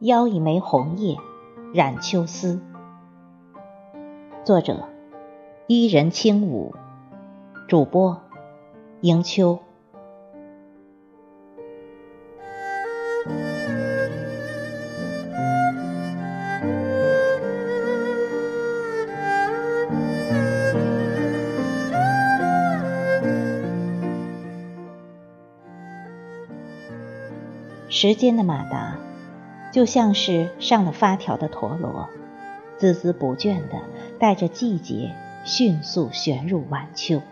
邀一枚红叶，染秋思。作者：伊人轻舞，主播：迎秋。时间的马达。就像是上了发条的陀螺，孜孜不倦地带着季节迅速旋入晚秋。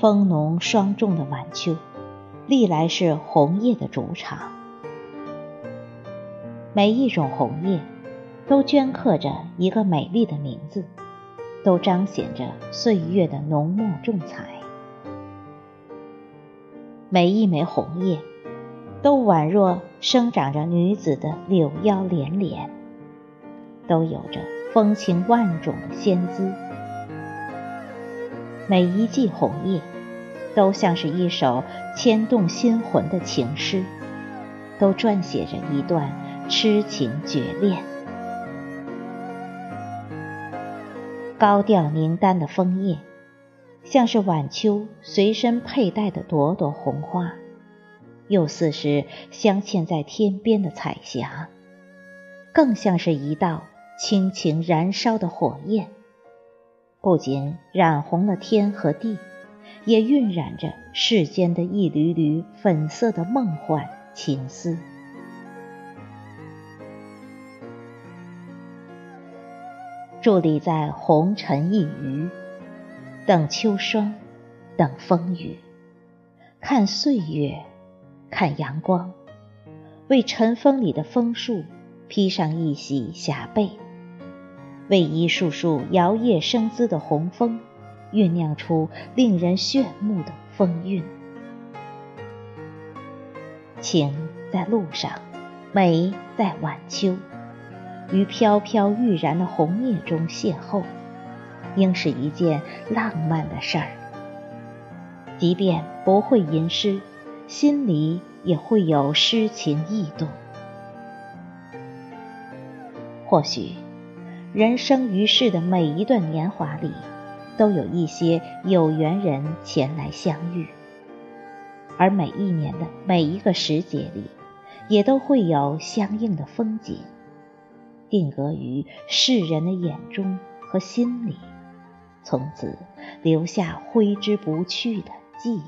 风浓霜重的晚秋，历来是红叶的主场。每一种红叶，都镌刻着一个美丽的名字，都彰显着岁月的浓墨重彩。每一枚红叶。都宛若生长着女子的柳腰连连，都有着风情万种的仙姿。每一季红叶，都像是一首牵动心魂的情诗，都撰写着一段痴情绝恋。高调凝丹的枫叶，像是晚秋随身佩戴的朵朵红花。又似是镶嵌在天边的彩霞，更像是一道轻轻燃烧的火焰，不仅染红了天和地，也晕染着世间的一缕缕粉色的梦幻情思。伫立在红尘一隅，等秋霜，等风雨，看岁月。看阳光，为尘封里的枫树披上一袭霞帔，为一束束摇曳生姿的红枫酝酿出令人炫目的风韵。情在路上，美在晚秋，于飘飘欲然的红叶中邂逅，应是一件浪漫的事儿。即便不会吟诗。心里也会有诗情意动。或许，人生于世的每一段年华里，都有一些有缘人前来相遇；而每一年的每一个时节里，也都会有相应的风景，定格于世人的眼中和心里，从此留下挥之不去的记忆。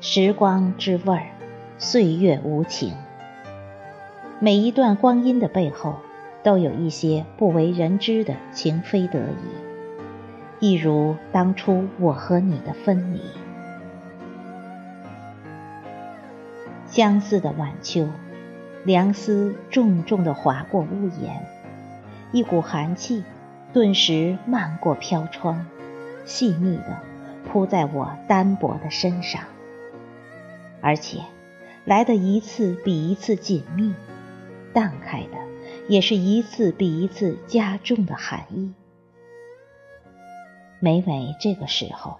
时光之味儿，岁月无情。每一段光阴的背后，都有一些不为人知的情非得已，一如当初我和你的分离。相似的晚秋，凉丝重重地划过屋檐，一股寒气顿时漫过飘窗，细密地扑在我单薄的身上。而且，来的一次比一次紧密，荡开的也是一次比一次加重的寒意。每每这个时候，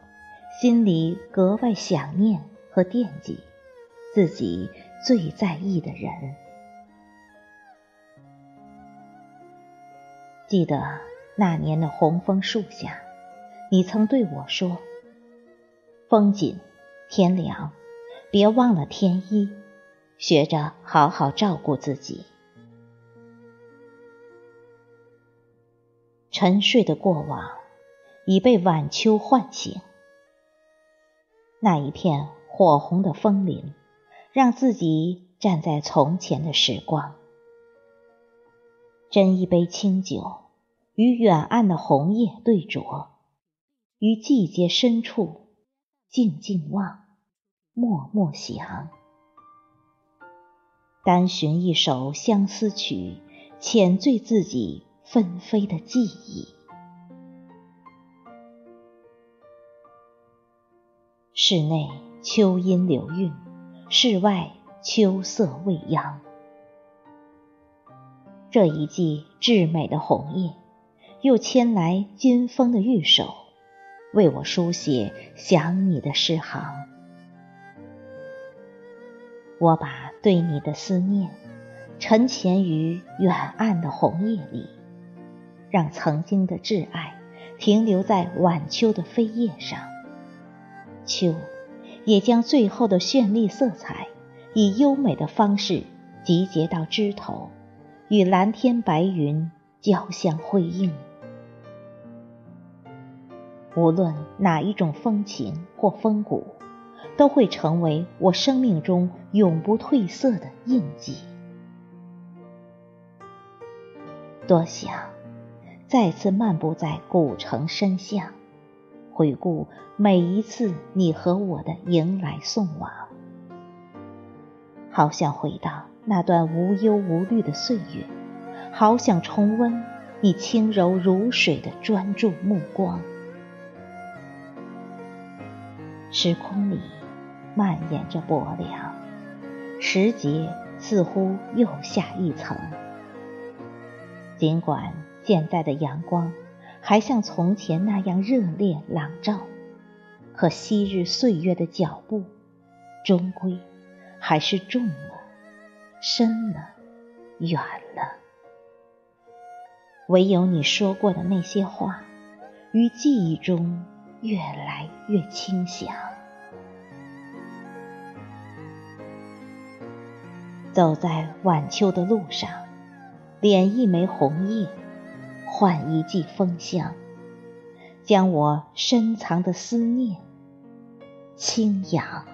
心里格外想念和惦记自己最在意的人。记得那年的红枫树下，你曾对我说：“风紧，天凉。”别忘了添衣，学着好好照顾自己。沉睡的过往已被晚秋唤醒，那一片火红的枫林，让自己站在从前的时光，斟一杯清酒，与远岸的红叶对酌，于季节深处静静望。默默想，单寻一首相思曲，浅醉自己纷飞的记忆。室内秋阴流韵，室外秋色未央。这一季至美的红叶，又牵来金风的玉手，为我书写想你的诗行。我把对你的思念沉潜于远岸的红叶里，让曾经的挚爱停留在晚秋的飞叶上。秋，也将最后的绚丽色彩，以优美的方式集结到枝头。与蓝天白云交相辉映，无论哪一种风情或风骨，都会成为我生命中永不褪色的印记。多想再次漫步在古城深巷，回顾每一次你和我的迎来送往，好想回到。那段无忧无虑的岁月，好想重温你轻柔如水的专注目光。时空里蔓延着薄凉，时节似乎又下一层。尽管现在的阳光还像从前那样热烈朗照，可昔日岁月的脚步，终归还是重了。深了，远了，唯有你说过的那些话，于记忆中越来越清响。走在晚秋的路上，点一枚红叶，换一季风香，将我深藏的思念轻扬。